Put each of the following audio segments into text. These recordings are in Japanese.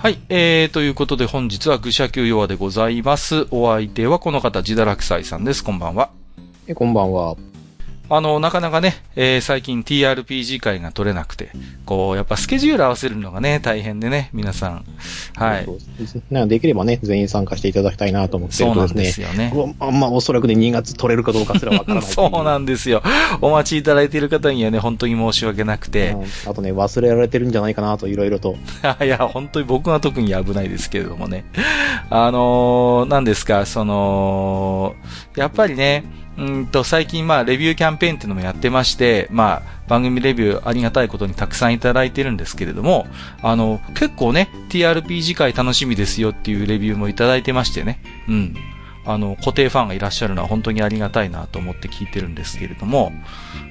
はい、えー、ということで本日は愚者級弱でございます。お相手はこの方、ジダラクサイさんです。こんばんは。えこんばんは。あの、なかなかね、えー最近 TRPG 会が取れなくて、こう、やっぱスケジュール合わせるのがね、大変でね、皆さん。はい。ですなのでできればね、全員参加していただきたいなと思ってそうなんですすよね。うわまあ、おそらくね、2月取れるかどうかすらわからないそうなんんですよ。お待ちいただいている方にはね、本当に申し訳なくて。あとね、忘れられてるんじゃないかなと、いろいろと。いや、本当に僕は特に危ないですけれどもね。あのー、何ですか、その、やっぱりね、うんと、最近まあ、レビューキャンペーンっていうのもやってまして、まあ、番組レビューありがたいことにたくさんいただいてるんですけれども、あの、結構ね、TRPG 会楽しみですよっていうレビューもいただいてましてね、うん。あの、固定ファンがいらっしゃるのは本当にありがたいなと思って聞いてるんですけれども、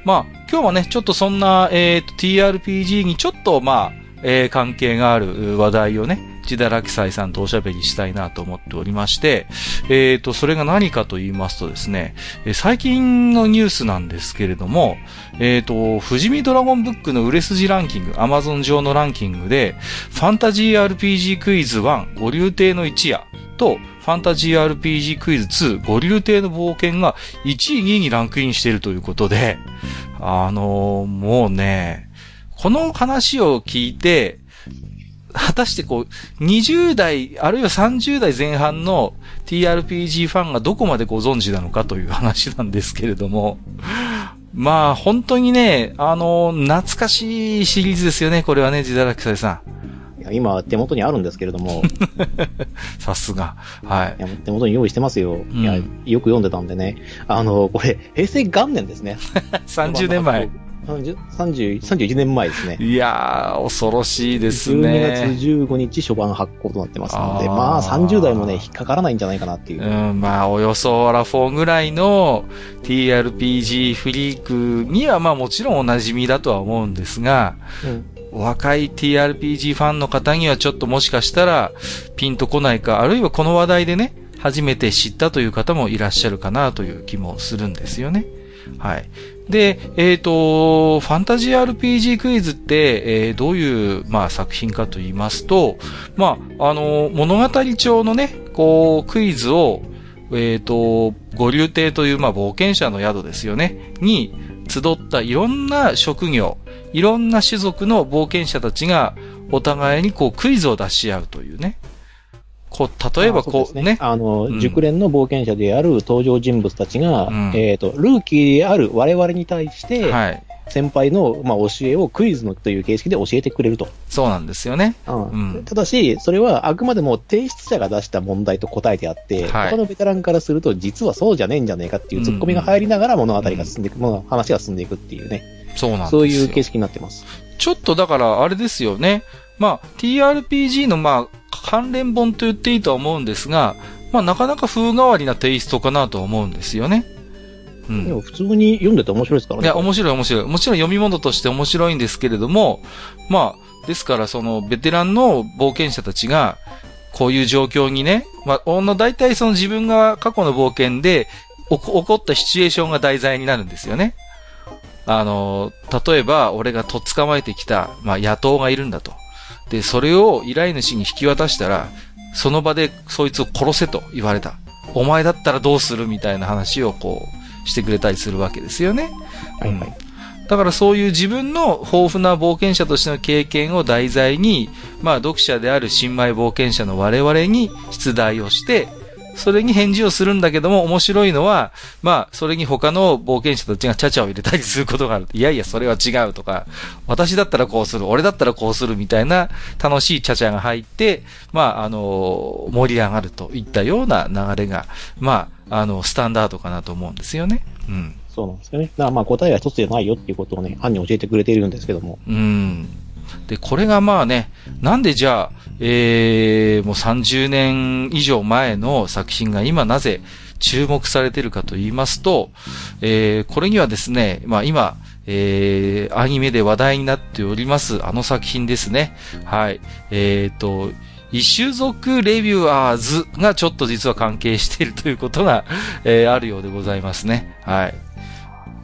まあ、今日はね、ちょっとそんな、えっ、と、TRPG にちょっと、まあ、えー関係がある話題をね、ジダラキサイさんとおしゃべりしたいなと思っておりまして、えっ、と、それが何かと言いますとですね、最近のニュースなんですけれども、えっ、と、富士見ドラゴンブックの売れ筋ランキング、アマゾン上のランキングで、ファンタジー RPG クイズ1、五流亭の一夜と、ファンタジー RPG クイズ2、五流亭の冒険が1位、2位にランクインしているということで、あのーもうね、この話を聞いて、果たしてこう、20代、あるいは30代前半の TRPG ファンがどこまでご存知なのかという話なんですけれども、まあ、本当にね、あの、懐かしいシリーズですよね、これはね、ジダラキサイさいや今、手元にあるんですけれども、ん。さすが。はいい。や手元に用意してますよ。んいや、よく読んでたんでね。あの、これ、平成元年ですね。30年前。30 30 31年前ですね。いやー、恐ろしいです12月ね。15日初版発行となってますので、あーまあ30代もね、引っかからないんじゃないかなっていう。うん、まあ、およそアラフォーぐらいの TRPG フリークには、まあもちろんお馴染みだとは思うんですが、うん若い TRPG ファンの方にはちょっともしかしたらピンとこないか、あるいはこの話題でね、初めて知ったという方もいらっしゃるかなという気もするんですよね。はい。で、えっ、と、ファンタジー RPG クイズって、えーどういう、まあ、作品かと言いますと、まあ、あの、物語帳のね、こう、クイズを、えっ、と、五流亭という、まあ、冒険者の宿ですよね、に集ったいろんな職業、いろんな種族の冒険者たちが、お互いにこう、クイズを出し合うというね。こう、例えばこう、あそうですね。あの、うん熟練の冒険者である登場人物たちが、うんえっ、と、ルーキーである我々に対して、はい。先輩の、まあ、教えをクイズのという形式で教えてくれると。そうなんですよね。うんうんただし、それはあくまでも提出者が出した問題と答えてあって、はい他のベテランからすると、実はそうじゃねえんじゃねえかっていうツッコミが入りながら物語が進んでいく、もの話が進んでいくっていうね、そうなんですよ。そういう形式になってます。ちょっとだから、あれですよね。まあ、TRPG のまあ、関連本と言っていいとは思うんですが、まあ、なかなか風変わりなテイストかなとは思うんですよね。うん。でも普通に読んでて面白いですからね。いや、面白い面白い。もちろん読み物として面白いんですけれども、まあ、ですからそのベテランの冒険者たちが、こういう状況にね、まあ、おの大体その自分が過去の冒険で起こったシチュエーションが題材になるんですよね。あの、例えば俺がとっ捕まえてきた、まあ、野党がいるんだと。で、それを依頼主に引き渡したら、その場でそいつを殺せと言われた。お前だったらどうするみたいな話をこう、してくれたりするわけですよね。はいはい。だからそういう自分の豊富な冒険者としての経験を題材に、まあ読者である新米冒険者の我々に出題をして、それに返事をするんだけども面白いのは、まあそれに他の冒険者たちがチャチャを入れたりすることがある。いやいやそれは違うとか、私だったらこうする、俺だったらこうするみたいな楽しいチャチャが入って、まああの、盛り上がるといったような流れが、まああの、スタンダードかなと思うんですよね。うん。そうなんですよね。だからまあ答えは一つじゃないよっていうことをね、案に教えてくれているんですけども。うん。で、これがまあね、なんでじゃあ、えー、もう30年以上前の作品が今なぜ注目されているかと言いますと、えー、これにはですね、まあ今、えー、アニメで話題になっております、あの作品ですね。はい。えーと、異種族レビューアーズがちょっと実は関係しているということが、えーあるようでございますね。はい。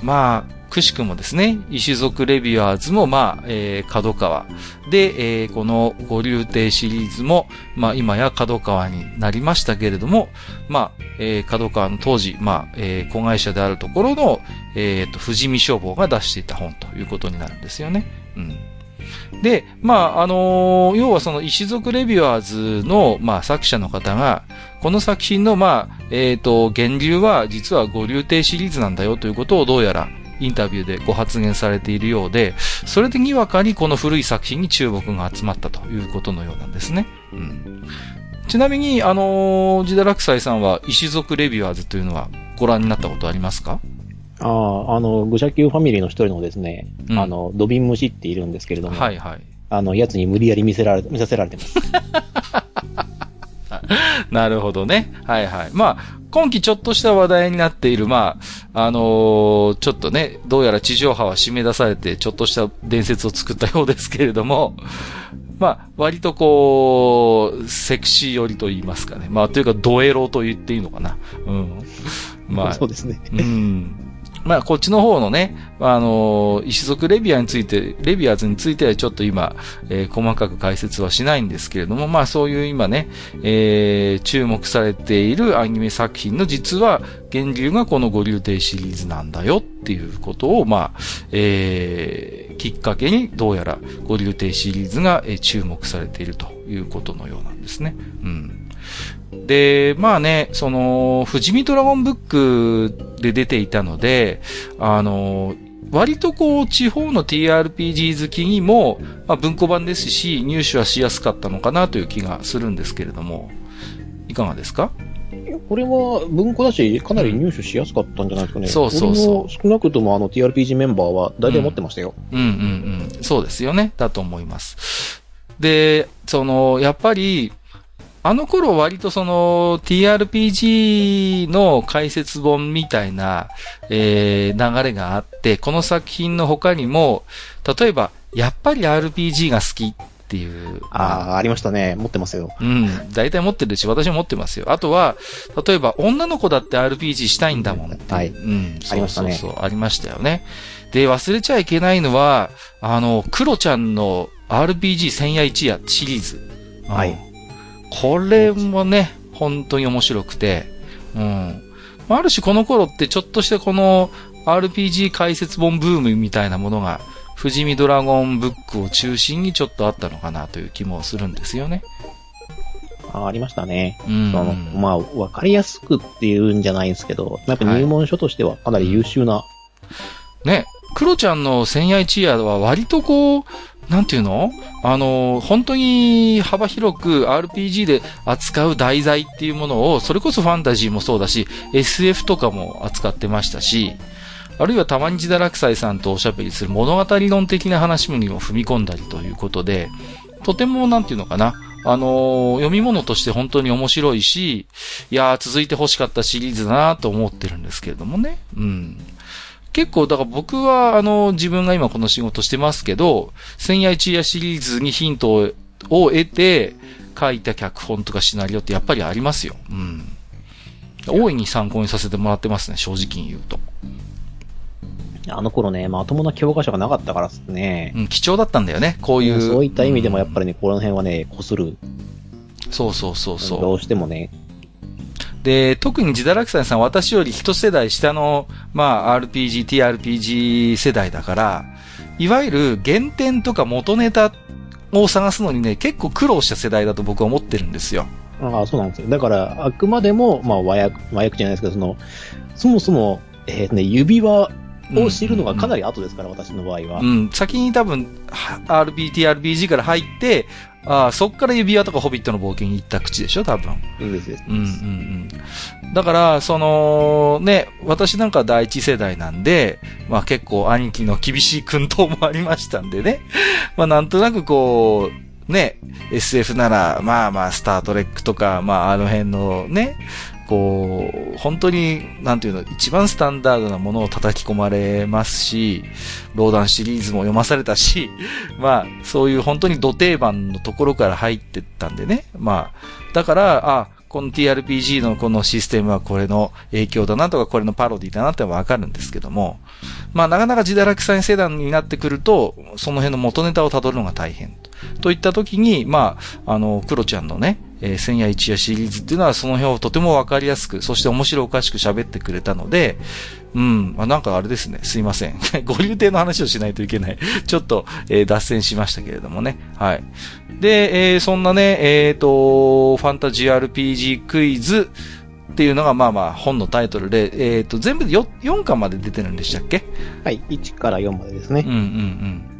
まあ、くしくもですね、石族レビュアーズも、まあ、えー、角川。で、えー、この五流亭シリーズも、まあ、今や角川になりましたけれども、まあ、えー、角川の当時、まあ、えー、子会社であるところの、えっ、ー、と、富士見消防が出していた本ということになるんですよね。うん。で、まあ、あのー、要はその石族レビュアーズの、まあ、作者の方が、この作品の、まあ、えっ、ー、と、源流は実は五流亭シリーズなんだよということをどうやらインタビューでご発言されているようで、それでにわかにこの古い作品に注目が集まったということのようなんですね。うん。ちなみに、あのー、ジダラクサイさんは石族レビュアーズというのはご覧になったことありますか？ああ、あの、愚者級ファミリーの一人のですね、うん、あの、ドビン虫っているんですけれども、はいはい。あの、やつに無理やり見せられ、見させられてます。なるほどね。はいはい。まあ、今期ちょっとした話題になっている、まあ、あのー、ちょっとね、どうやら地上波は締め出されて、ちょっとした伝説を作ったようですけれども、まあ、割とこう、セクシー寄りと言いますかね。まあ、というか、ドエロと言っていいのかな。うん。まあ、そうですね。うん。まあ、こっちの方のね、あの、石族レビアについて、レビアーズについてはちょっと今、えー、細かく解説はしないんですけれども、まあ、そういう今ね、えー、注目されているアニメ作品の実は、源流がこの五流亭シリーズなんだよっていうことを、まあ、えー、きっかけにどうやら五流亭シリーズが、え、注目されているということのようなんですね。うん。で、まあね、その、富士見ドラゴンブックで出ていたので、あの、割とこう、地方の TRPG 好きにも、まあ、文庫版ですし、入手はしやすかったのかなという気がするんですけれども、いかがですか？これは文庫だし、かなり入手しやすかったんじゃないですかね。そうそうそう。少なくともあの TRPG メンバーは大体持ってましたよ、うん。うんうんうん。そうですよね。だと思います。で、その、やっぱり、あの頃割とその TRPG の解説本みたいな、えー、流れがあって、この作品の他にも、例えば、やっぱり RPG が好きっていう。ああ、ありましたね。持ってますよ。うん。大体持ってるし、私も持ってますよ。あとは、例えば、女の子だって RPG したいんだもんって。はい。うん。ありましたね。そうそうありましたよね。で、忘れちゃいけないのは、あの、クロちゃんの RPG 千夜一夜シリーズ。はい。これもね、本当に面白くて、うん。ある種この頃ってちょっとしたこの RPG 解説本ブームみたいなものが、富士見ドラゴンブックを中心にちょっとあったのかなという気もするんですよね。あありましたね。うん、そのまあ、わかりやすくっていうんじゃないんですけど、やっぱ入門書としてはかなり優秀な。はい、ね、クロちゃんの千夜一夜は割とこう、なんていうの？あの、本当に幅広く RPG で扱う題材っていうものを、それこそファンタジーもそうだし、SF とかも扱ってましたし、あるいはたまにジダラクサイさんとおしゃべりする物語論的な話にも踏み込んだりということで、とてもなんていうのかな、あの読み物として本当に面白いし、いやー続いて欲しかったシリーズだなと思ってるんですけれどもね。うん。結構、だから僕は、あの、自分が今この仕事してますけど、千夜一夜シリーズにヒントを得て、書いた脚本とかシナリオってやっぱりありますよ。うん。大いに参考にさせてもらってますね、正直に言うと。あの頃ね、まともな教科書がなかったからですね。うん、貴重だったんだよね、こういう。そういった意味でもやっぱりね、この辺はね、こする。そうそうそうそう。どうしてもね、で、特にジダラクサイさん私より一世代下の、まあ、RPG、TRPG 世代だから、いわゆる原点とか元ネタを探すのにね、結構苦労した世代だと僕は思ってるんですよ。ああ、そうなんですよ。だから、あくまでも、まあ、和訳、和訳じゃないですけど、その、そもそも、えー、ね、指輪を知るのがかなり後ですから、私の場合は。うん、先に多分、RPT、RPG から入って、ああ、そっから指輪とかホビットの冒険に行った口でしょ、多分。うんです。うんうんうん。だから、その、ね、私なんか第一世代なんで、まあ結構兄貴の厳しい訓導もありましたんでね。まあなんとなくこう、ね、SF なら、まあまあ、スタートレックとか、まああの辺のね、こう、本当に、なんていうの、一番スタンダードなものを叩き込まれますし、ローダンシリーズも読まされたし、まあ、そういう本当に土定番のところから入ってったんでね。まあ、だから、あ、この TRPG のこのシステムはこれの影響だなとか、これのパロディだなってわかるんですけども、まあなかなか自堕落祭世代になってくると、その辺の元ネタを辿るのが大変。といった時に、まあ、あの、クロちゃんのね、えー、千夜一夜シリーズっていうのはその辺をとてもわかりやすく、そして面白おかしく喋ってくれたので、うん、あなんかあれですね、すいません。ご流亭の話をしないといけない。ちょっと、えー、脱線しましたけれどもね。はい。で、えー、そんなね、えっ、ー、と、ファンタジー RPG クイズっていうのが、まあまあ、本のタイトルで、えっ、ー、と、全部で 4, 4巻まで出てるんでしたっけ？はい、1から4までですね。うんうんうん。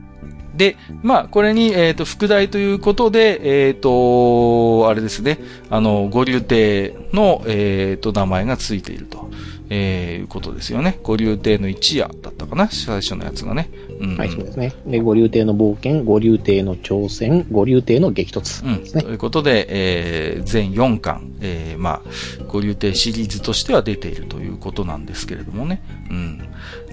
で、まあ、これに、えっ、ー、と、副題ということで、えっ、ー、と、あれですね、あの、五流亭の、えっ、ー、と、名前がついていると。えー、いうことですよね。五流亭の一夜だったかな最初のやつがね。うん、はい、そうですね。で、五流亭の冒険、五流亭の挑戦、五流亭の激突ですね、うん。ということで、えー、全4巻、えー、まあ、五流亭シリーズとしては出ているということなんですけれどもね。うん。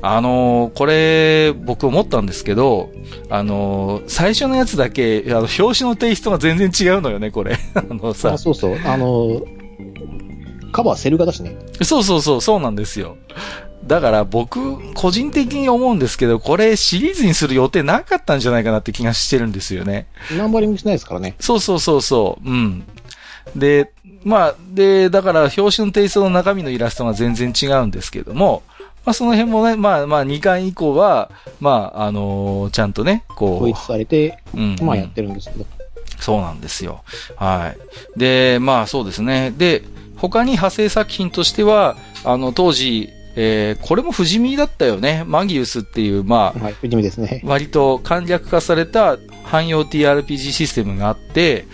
あのー、これ、僕思ったんですけど、あのー、最初のやつだけ、あの、表紙のテイストが全然違うのよね、これ。あのさ。あ、そうそう。あのーカバーセル画だしね。そうそうそう、そうなんですよ。だから僕、個人的に思うんですけど、これシリーズにする予定なかったんじゃないかなって気がしてるんですよね。ナンバリングしないですからね。そうそうそうそう。うん。で、まあ、で、だから表紙のテイストの中身のイラストが全然違うんですけども、まあその辺もね、まあまあ2巻以降は、まああのー、ちゃんとね、こう。統一されて、うん、まあやってるんですけど。そうなんですよ。はい。で、まあそうですね。で、他に派生作品としては、あの、当時、えー、これも不死身だったよね。マギウスっていう、まあ、はい、不死身ですね。割と簡略化された汎用 TRPG システムがあって、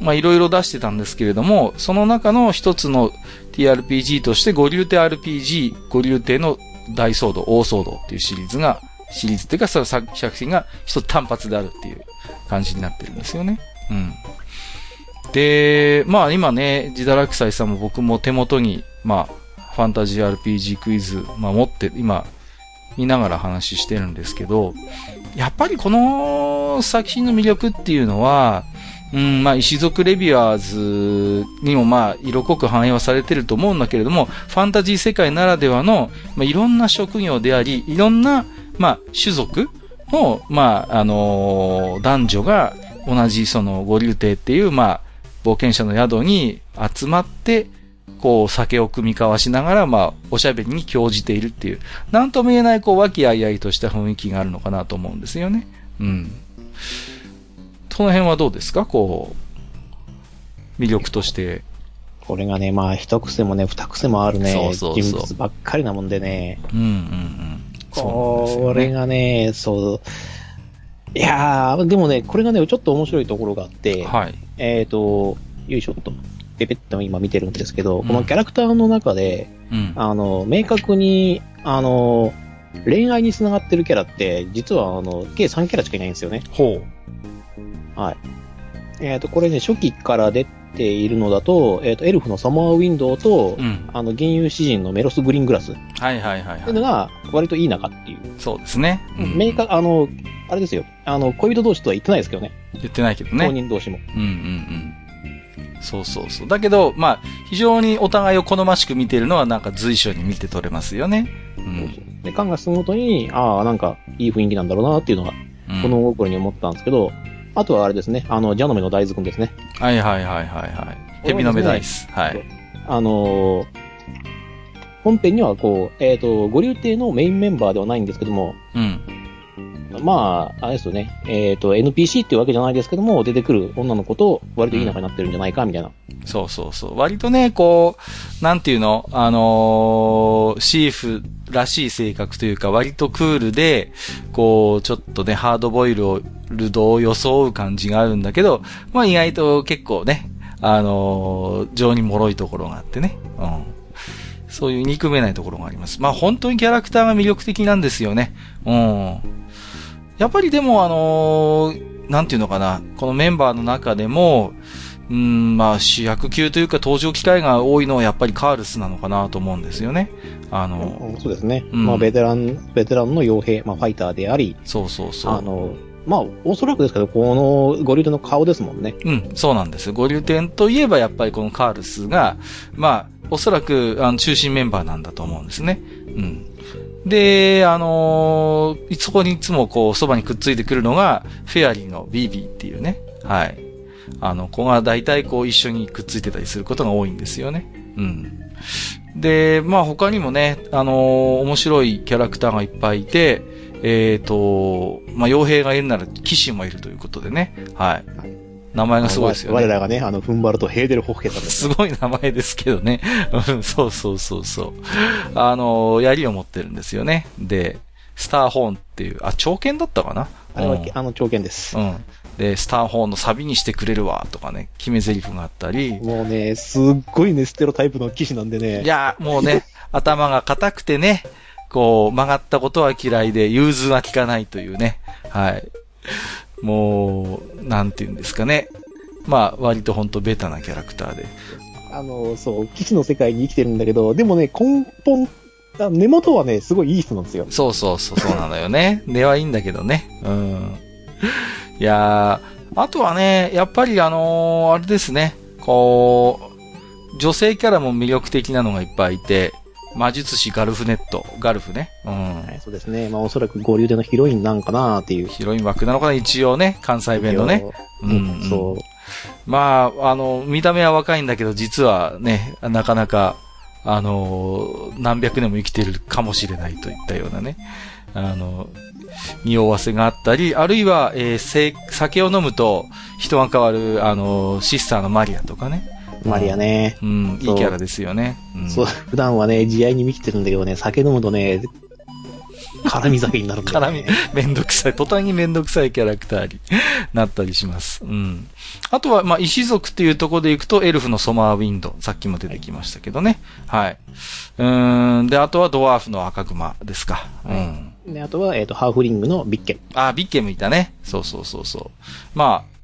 まあ、いろいろ出してたんですけれども、その中の一つの TRPG として、五流亭 RPG、五流亭の大騒動、大騒動っていうシリーズが、シリーズっていうか、その作品が一つ単発であるっていう感じになってるんですよね。うん。で、まあ今ね、自堕落斎さんも僕も手元に、まあ、ファンタジー RPG クイズ、まあ持って、今、見ながら話してるんですけど、やっぱりこの作品の魅力っていうのは、うん、まあ、石族レビュアーズにもまあ、色濃く反映はされてると思うんだけれども、ファンタジー世界ならではの、まあ、いろんな職業であり、いろんな、まあ、種族の、まあ、あのー、男女が同じその、五流亭っていう、まあ、冒険者の宿に集まって、こう、酒を組み交わしながら、まあ、おしゃべりに興じているっていう、なんとも言えない、こう、和気あいあいとした雰囲気があるのかなと思うんですよね。うん。その辺はどうですか？こう、魅力として。これがね、まあ、一癖もね、二癖もあるね、そうそう人物ばっかりなもんでね。うんうんうん。これがね、そう。いやー、でもね、これがね、ちょっと面白いところがあって、はい。えっ、ー、と、よいしょっと、ペペッと今見てるんですけど、うん、このキャラクターの中で、うん、あの、明確に、あの、恋愛に繋がってるキャラって、実は、あの、計3キャラしかいないんですよね。ほう。はい。えっ、ー、と、これね、初期から出ているのだと、えっ、ー、と、エルフのサマーウィンドウと、うん、あの、銀融詩人のメロス・グリーングラス。はいはいはい、はい。っていうのが、割といい仲っていう。そうですね。うん、明確、あの、あれですよ。あの、恋人同士とは言ってないですけどね。言ってないけどね。当人同士も。うんうんうん。そうそうそう。だけど、まあ、非常にお互いを好ましく見ているのはなんか随所に見て取れますよね。うん。で、感が進むごとに、ああ、なんかいい雰囲気なんだろうなっていうのが、この心に思ったんですけど、うん、あとはあれですね、あの、ジャノメの大豆くんですね。はいはいはいはいはい。蛇の目ダイス。はい。あのー、本編にはこう、えっ、ー、と、五流亭のメインメンバーではないんですけども、うん。まあ、あれですよね。えっ、ー、と、NPC っていうわけじゃないですけども、出てくる女の子と割といい仲になってるんじゃないか、みたいな、うん。そうそうそう。割とね、こう、なんていうの？あのー、シーフらしい性格というか、割とクールで、こう、ちょっとね、ハードボイルを、ルドを装う感じがあるんだけど、まあ意外と結構ね、あのー、情に脆いところがあってね。うん。そういう憎めないところがあります。まあ本当にキャラクターが魅力的なんですよね。うん。やっぱりでもあのー、なんていうのかな、このメンバーの中でも、うん、まあ主役級というか登場機会が多いのはやっぱりカールスなのかなと思うんですよね。あの、そうですね。うん、まあベテラン、ベテランの傭兵、まあファイターであり、そうそうそう。あの、まあ、おそらくですけど、このゴリュテンの顔ですもんね。うん、そうなんです。ゴリュテンといえばやっぱりこのカールスが、まあ、おそらく、あの、中心メンバーなんだと思うんですね。うん。で、あのー、そこにいつもこう、そばにくっついてくるのが、フェアリーのビービーっていうね。はい。あの、子が大体こう、一緒にくっついてたりすることが多いんですよね。うん。で、まあ他にもね、あのー、面白いキャラクターがいっぱいいて、えっ、ー、と、まあ傭兵がいるなら騎士もいるということでね。はい。名前がすごいですよね。我らがね、あの、踏ん張るとヘーデルホッケさんです。すごい名前ですけどね。そうそうそうそう。あの、槍を持ってるんですよね。で、スターホーンっていう、あ、長剣だったかな？あれは、うん、あの、長剣です。うん。で、スターホーンのサビにしてくれるわ、とかね、決め台詞があったり。もうね、すっごいね、ステロタイプの騎士なんでね。いや、もうね、頭が硬くてね、こう、曲がったことは嫌いで、融通は効かないというね。はい。もう、なんて言うんですかね。まあ、割とほんとベタなキャラクターで。あの、そう、騎士の世界に生きてるんだけど、でもね、根本、根元はね、すごいいい人なんですよ。そうそうそう、そうなのよね。根はいいんだけどね。うん。いやー、あとはね、やっぱりあのー、あれですね、こう、女性キャラも魅力的なのがいっぱいいて、魔術師ガルフネット、ガルフね。うん。はい、そうですね。まあおそらく合流でのヒロインなんかなっていう。ヒロイン枠なのかな？一応ね、関西弁のね。うん、うん、そう。まあ、あの、見た目は若いんだけど、実はね、なかなか、あの、何百年も生きてるかもしれないといったようなね。あの、匂わせがあったり、あるいは、えー、酒を飲むと人が変わる、あの、シスターのマリアとかね。マリアね。うん、いいキャラですよね。うん、そう、普段はね、慈愛に満ちてるんだけどね、酒飲むとね、絡み酒になるんだよ、ね。絡み、めんどくさい、途端にめんどくさいキャラクターになったりします。うん。あとは、まあ、石族っていうところで行くと、エルフのソマーウィンド。さっきも出てきましたけどね。はい。うん。で、あとはドワーフの赤熊ですか。うん。で、あとは、えっ、ー、と、ハーフリングのビッケム。あ、ビッケムいたね。そうそうそうそう。まあ、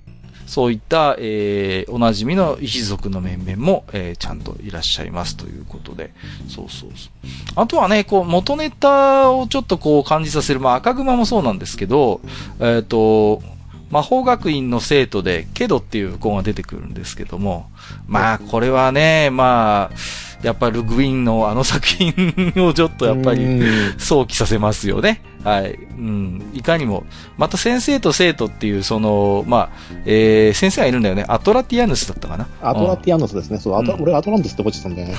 そういった、えー、おなじみの石族の面々も、えー、ちゃんといらっしゃいますということで。そうそうそう。あとはね、こう、元ネタをちょっとこう感じさせる、まあ赤熊もそうなんですけど、えっ、ー、と、魔法学院の生徒で、ケドっていう子が出てくるんですけども、まあ、これはね、まあ、やっぱルグウィンのあの作品をちょっとやっぱり想起させますよね。はい。うん。いかにも。また先生と生徒っていう、その、まあ、えー、先生がいるんだよね。アトラティアヌスだったかな。アトラティアヌスですね。そう、うん、俺アトランティスって落ちてたんだよね。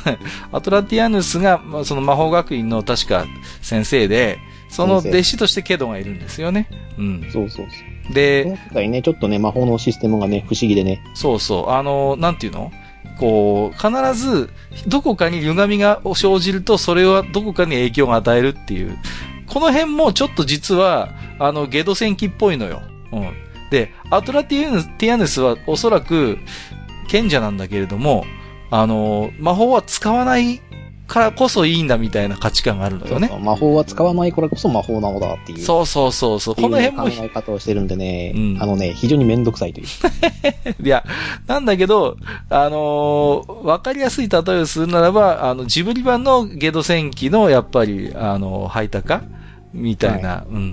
アトラティアヌスが、まあ、その魔法学院の確か先生で、その弟子としてケドがいるんですよね。うん。そうそうそう。で、今回ね、ちょっとね、魔法のシステムがね、不思議でね。そうそう。あの、なんていうの？こう、必ず、どこかに歪みが生じると、それはどこかに影響が与えるっていう。この辺もちょっと実は、あの、ゲド戦記っぽいのよ。うん。で、アトラティアヌス、はおそらく、賢者なんだけれども、あの、魔法は使わないからこそいいんだみたいな価値観があるのよね。そうそう魔法は使わないからこそ魔法なのだっていう。そうそうそうそう。この辺も。考え方をしてるんでね、うん、あのね、非常にめんどくさいという。いや、なんだけど、あのー、わかりやすい例えをするならば、あの、ジブリ版のゲド戦記の、やっぱり、あの、ハイタカみたいな、はい、うんうんう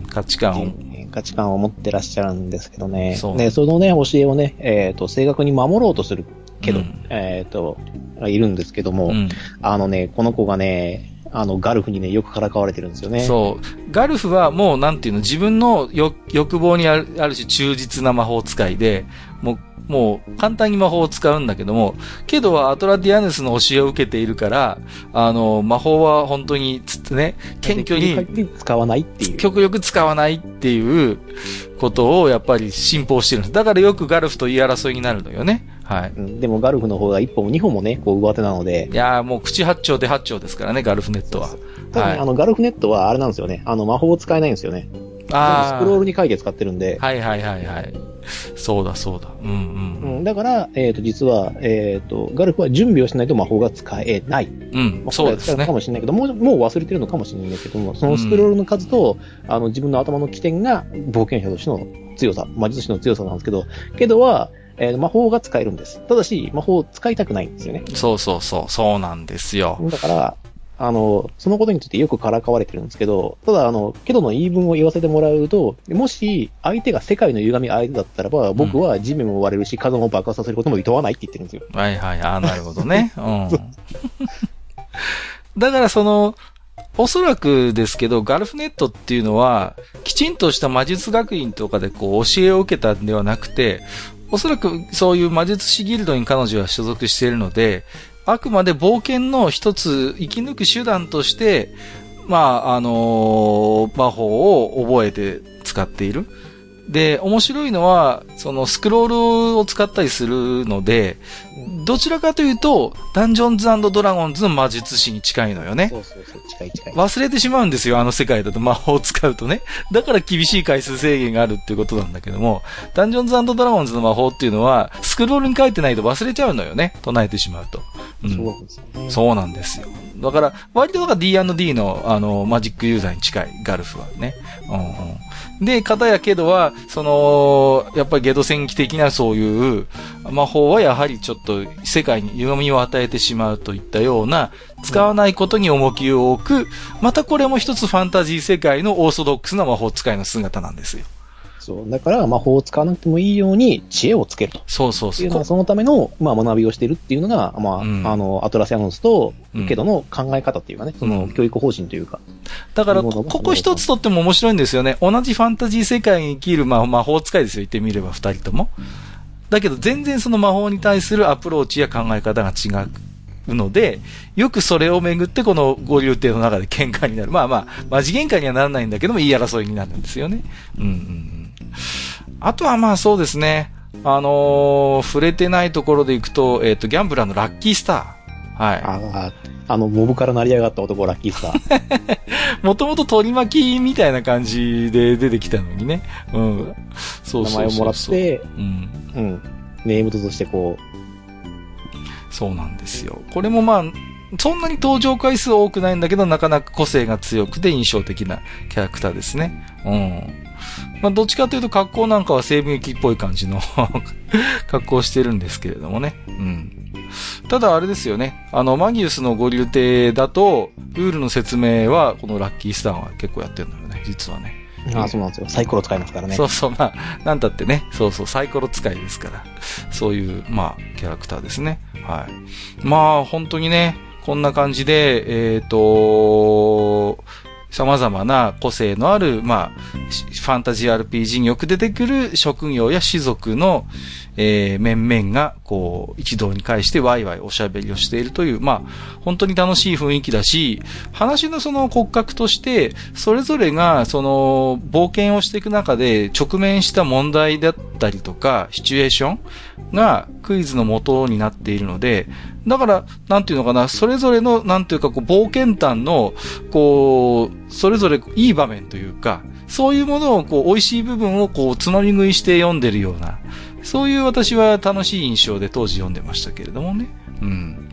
ん、価値観を。価値観を持ってらっしゃるんですけどね。そう。で、そのね、教えをね、えっ、ー、と、正確に守ろうとするけど、うん、えっ、ー、と、いるんですけども、うん、あのね、この子がね、あの、ガルフにね、よくからかわれてるんですよね。そう。ガルフはもう、なんていうの、自分の欲望にあるある種忠実な魔法使いで、もう、もう、簡単に魔法を使うんだけども、けどはアトラディアヌスの教えを受けているから、あの、魔法は本当に、つってね、謙虚に。使わないっていう。極力使わないっていうことを、やっぱり信奉してるんです。だからよくガルフと言い争いになるのよね。はい。でもガルフの方が一歩も二歩もね、こう上手なので。いやもう口八丁で八丁ですからね、ガルフネットは。はい、あの、ガルフネットはあれなんですよね。あの、魔法を使えないんですよね。ああ。スクロールに書いて使ってるんで。はいはいはいはい。そうだそうだ。うんうん。うん、だから、えっ、ー、と、実は、えっ、ー、と、ガルフは準備をしないと魔法が使えない。うん、まあ、そうですね。かもしれないけど、もう、もう忘れてるのかもしれないけども、そのスクロールの数と、うん、あの、自分の頭の起点が冒険者としての強さ、魔術師の強さなんですけど、けどは、えー、魔法が使えるんです。ただし、魔法を使いたくないんですよね。そうそうそう、そうなんですよ。だから、あの、そのことについてよくからかわれてるんですけど、ただ、あの、けどの言い分を言わせてもらうと、もし、相手が世界の歪み相手だったらば、僕は地面も割れるし、火山を爆破させることも厭わないって言ってるんですよ。はいはい、ああ、なるほどね。うん。だからその、おそらくですけど、ガルフネットっていうのは、きちんとした魔術学院とかでこう教えを受けたんではなくて、おそらくそういう魔術師ギルドに彼女は所属しているので、あくまで冒険の一つ生き抜く手段として、まあ、あのー、魔法を覚えて使っている。で、面白いのは、そのスクロールを使ったりするので、どちらかというと、ダンジョンズドラゴンズの魔術師に近いのよね。そうそうそう、近い近い。忘れてしまうんですよ、あの世界だと魔法を使うとね。だから厳しい回数制限があるっていうことなんだけども、ダンジョンズドラゴンズの魔法っていうのは、スクロールに書いてないと忘れちゃうのよね。唱えてしまうと。うん。そうですね。そうなんですよ。だから、割とだから D&D の、あの、マジックユーザーに近い、ガルフはね。うんうん。で、片やけどは、その、やっぱりゲド戦記的なそういう魔法はやはりちょっと世界に歪みを与えてしまうといったような、使わないことに重きを置く、またこれも一つファンタジー世界のオーソドックスな魔法使いの姿なんですよ。そう。だから魔法を使わなくてもいいように知恵をつけると。そうそうそう。いうのはそのための、まあ、学びをしているっていうのが、まあ、うん、あの、アトラスアノンスと、けどの考え方っていうかね、その教育方針というか。だから、ここ一つとっても面白いんですよね。同じファンタジー世界に生きる、まあ、魔法使いですよ、言ってみれば二人とも。だけど、全然その魔法に対するアプローチや考え方が違うので、よくそれをめぐってこの合流艇の中で喧嘩になる。まあまあ、マジ喧嘩にはならないんだけども、言い争いになるんですよね。うんうん。あとはまあそうですね。あのー、触れてないところでいくと、えっ、ー、と、ギャンブラーのラッキースター。はい。ああ、あの、モブから成り上がった男、ラッキースター。もともと取り巻きみたいな感じで出てきたのにね。うん。そうそう名前をもらって、うん。うん。ネームとしてこう。そうなんですよ。これもまあ、そんなに登場回数多くないんだけど、なかなか個性が強くて印象的なキャラクターですね。うん。まあ、どっちかというと格好なんかは西部劇っぽい感じの 格好をしてるんですけれどもね。うん。ただあれですよね。あの、マギウスのご流艇だと、ルールの説明は、このラッキースターは結構やってるのよね、実はね。ああ、そうなんですよ。サイコロ使いますからね。そうそう、まあ、なんたってね、そうそう、サイコロ使いですから。そういう、まあ、キャラクターですね。はい。まあ、本当にね、こんな感じで、えっ、ー、と、様々な個性のある、まあ、ファンタジー RPG によく出てくる職業や種族の、えー、面々が、こう、一堂に会してワイワイおしゃべりをしているという、まあ、本当に楽しい雰囲気だし、話のその骨格として、それぞれが、その、冒険をしていく中で直面した問題だったりとか、シチュエーションがクイズの元になっているので、だから、なんていうのかな、それぞれの、なんていうか、こう、冒険探の、こう、それぞれいい場面というか、そういうものを、こう、美味しい部分を、こう、つまみ食いして読んでるような、そういう私は楽しい印象で当時読んでましたけれどもね。うん。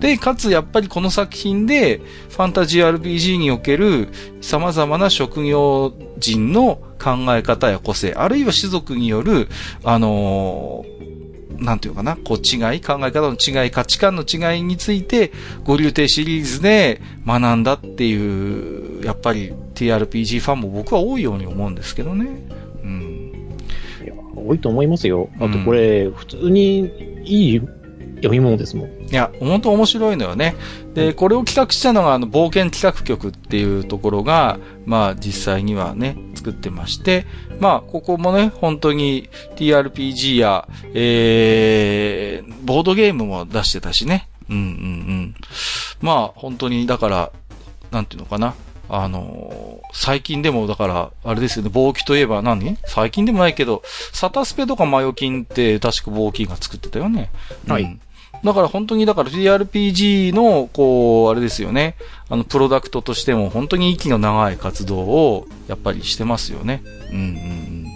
で、かつやっぱりこの作品で、ファンタジー RPG における様々な職業人の考え方や個性、あるいは種族による、あのーなんていうかな、こう違い、考え方の違い、価値観の違いについて、五流亭シリーズで学んだっていう、やっぱり TRPG ファンも僕は多いように思うんですけどね。うん。いや、多いと思いますよ。あとこれ、普通にいい読み物ですもん。いや、本当面白いのよね。で、これを企画したのが、あの、冒険企画局っていうところが、まあ、実際にはね、作ってまして、まあ、ここもね、本当に TRPG や、えー、ボードゲームも出してたしね。うんうんうん。まあ、本当に、だから、なんていうのかな。あのー、最近でも、だから、あれですよね、暴気といえば何？最近でもないけど、サタスペとかマヨキンって確か暴気が作ってたよね。はい。うんだから本当に、だから TRPG の、こう、あれですよね。あの、プロダクトとしても本当に息の長い活動を、やっぱりしてますよね。うんうんうん。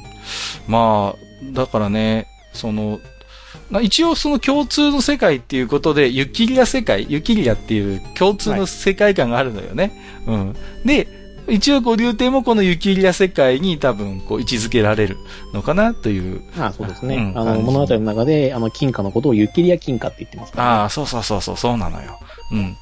まあ、だからね、その、一応その共通の世界っていうことで、ユキリア世界、ユキリアっていう共通の世界観があるのよね。はい、うん。で、一応、こう、流帝もこの雪リア世界に多分、こう、位置づけられるのかなという。ああそうですね。うん、あの、物語の中で、あの、金貨のことを雪リア金貨って言ってますから、ね、ああ、そうそうそうそう、そうなのよ。うん。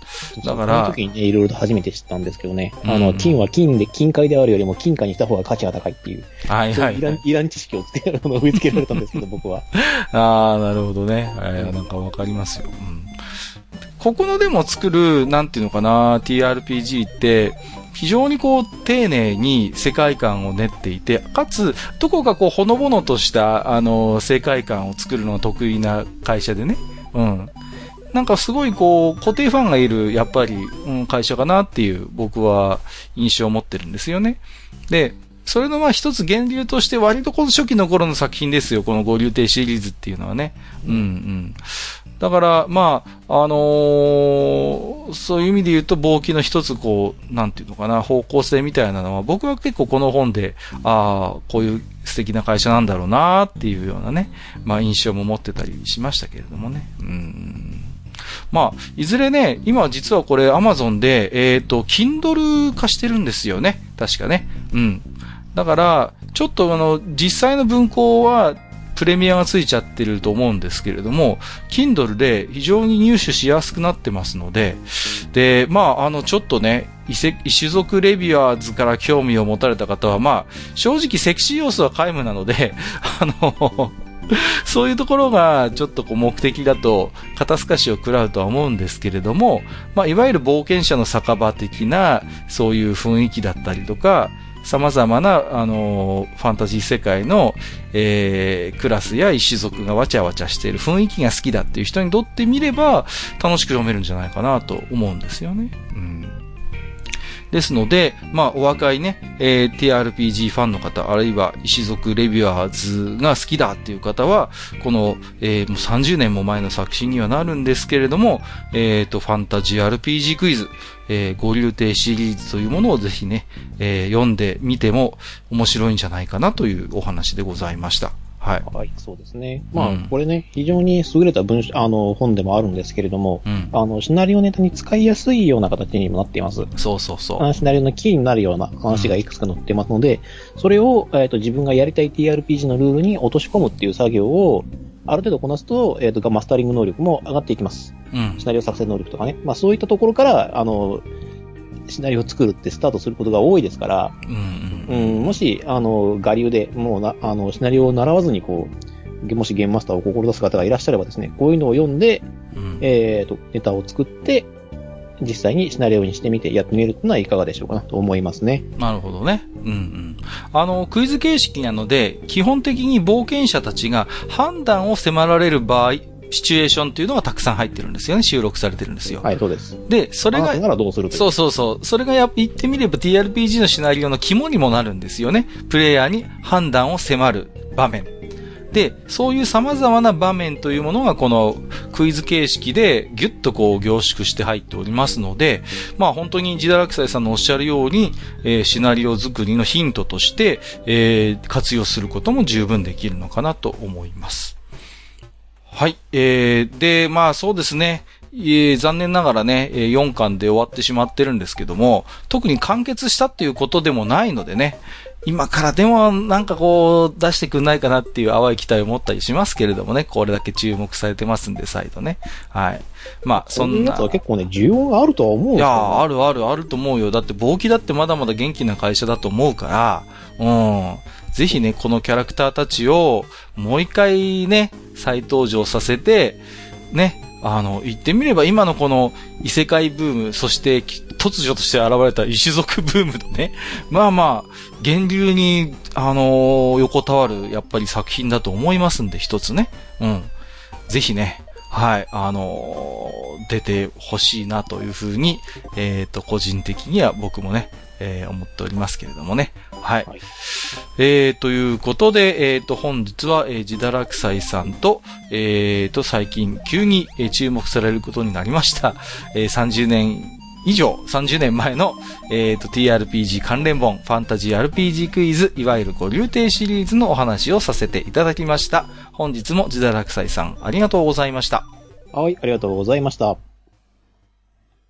だから。その時にね、いろいろと初めて知ったんですけどね。うん、あの、金は金で、金塊であるよりも金貨にした方が価値が高いっていう。はいはい、はい、イラン、イラン知識をつけ、あの、植え付けられたんですけど、僕は。ああ、なるほどね。えー、なんかわかりますよ。うん。ここのでも作る、なんていうのかな、TRPG って、非常にこう、丁寧に世界観を練っていて、かつ、どこかこう、ほのぼのとした、あの、世界観を作るのが得意な会社でね。うん。なんかすごいこう、固定ファンがいる、やっぱり、うん、会社かなっていう、僕は印象を持ってるんですよね。で、それのまあ一つ源流として割とこの初期の頃の作品ですよ、この五流亭シリーズっていうのはね。うんうん。だから、まあ、あのー、そういう意味で言うと、冒険の一つ、こう、なんていうのかな、方向性みたいなのは、僕は結構この本で、ああ、こういう素敵な会社なんだろうなっていうようなね、まあ印象も持ってたりしましたけれどもね。うん。まあ、いずれね、今実はこれ Amazon で、えっ、ー、と、Kindle 化してるんですよね。確かね。うん。だから、ちょっとあの、実際の文庫は、プレミアがついちゃってると思うんですけれども、Kindle で非常に入手しやすくなってますので、で、まあ、あの、ちょっとね、異種族レビュアーズから興味を持たれた方は、まあ、正直セクシー要素は皆無なので、あの、そういうところがちょっとこう目的だと肩透かしを食らうとは思うんですけれども、まあ、いわゆる冒険者の酒場的なそういう雰囲気だったりとか、さまざまな、あのファンタジー世界の、えー、クラスや一種族がわちゃわちゃしている雰囲気が好きだっていう人にとってみれば、楽しく読めるんじゃないかなと思うんですよね。うんですので、まあ、お若いね、えー、TRPG ファンの方、あるいは石族レビュアーズが好きだっていう方は、この、えー、もう30年も前の作品にはなるんですけれども、えっ、ー、と、ファンタジー RPG クイズ、えー、五流亭シリーズというものをぜひね、えー、読んでみても面白いんじゃないかなというお話でございました。はい。はい、そうですね。まあ、うん、これね、非常に優れた文あの、本でもあるんですけれども、うん、あの、シナリオネタに使いやすいような形にもなっています。そうそうそう。シナリオのキーになるような話がいくつか載ってますので、うん、それを、えっ、ー、と、自分がやりたい TRPG のルールに落とし込むっていう作業を、ある程度こなすと、えっ、ー、と、マスタリング能力も上がっていきます。うん。シナリオ作成能力とかね。まあ、そういったところから、あの、シナリオを作るってスタートすることが多いですから、うん、うん、もし、あの、我流で、もうな、あの、シナリオを習わずに、こう、もしゲームマスターを志す方がいらっしゃればですね、こういうのを読んで、うん、えっ、ー、と、ネタを作って、実際にシナリオにしてみてやってみるというのはいかがでしょうかなと思いますね。なるほどね。うんうん。あの、クイズ形式なので、基本的に冒険者たちが判断を迫られる場合、シチュエーションっていうのがたくさん入ってるんですよね。収録されてるんですよ。はい、そうです。で、それが、そうそうそう。それがやっぱ言ってみれば TRPG のシナリオの肝にもなるんですよね。プレイヤーに判断を迫る場面。で、そういう様々な場面というものがこのクイズ形式でギュッとこう凝縮して入っておりますので、まあ本当にジダラクサイさんのおっしゃるように、えー、シナリオ作りのヒントとして、えー、活用することも十分できるのかなと思います。はい。えー、で、まあそうですね。えー、残念ながらね、4巻で終わってしまってるんですけども、特に完結したっていうことでもないのでね、今からでもなんかこう出してくんないかなっていう淡い期待を持ったりしますけれどもね、これだけ注目されてますんで、再度ね。はい。まあ、そんな。結構ね、需要があるとは思う、ね、いや、あるあるあると思うよ。だって、冒険だってまだまだ元気な会社だと思うから、うん。ぜひね、このキャラクターたちをもう一回ね、再登場させて、ね、あの、言ってみれば今のこの異世界ブーム、そして突如として現れた異種族ブームのね、まあまあ、源流に、あのー、横たわる、やっぱり作品だと思いますんで、一つね。うん。ぜひね、はい、あのー、出てほしいなというふうに、えっ、ー、と、個人的には僕もね、えー、思っておりますけれどもね。はい。はい、えー、ということで、えっ、ー、と、本日は、えー、ジダラクサイさんと、えー、と、最近急に、えー、注目されることになりました。えー、30年以上、30年前の、えっ、ー、と、TRPG 関連本、ファンタジー RPG クイズ、いわゆる五流亭シリーズのお話をさせていただきました。本日も自堕落斎さん、ありがとうございました。はい、ありがとうございました。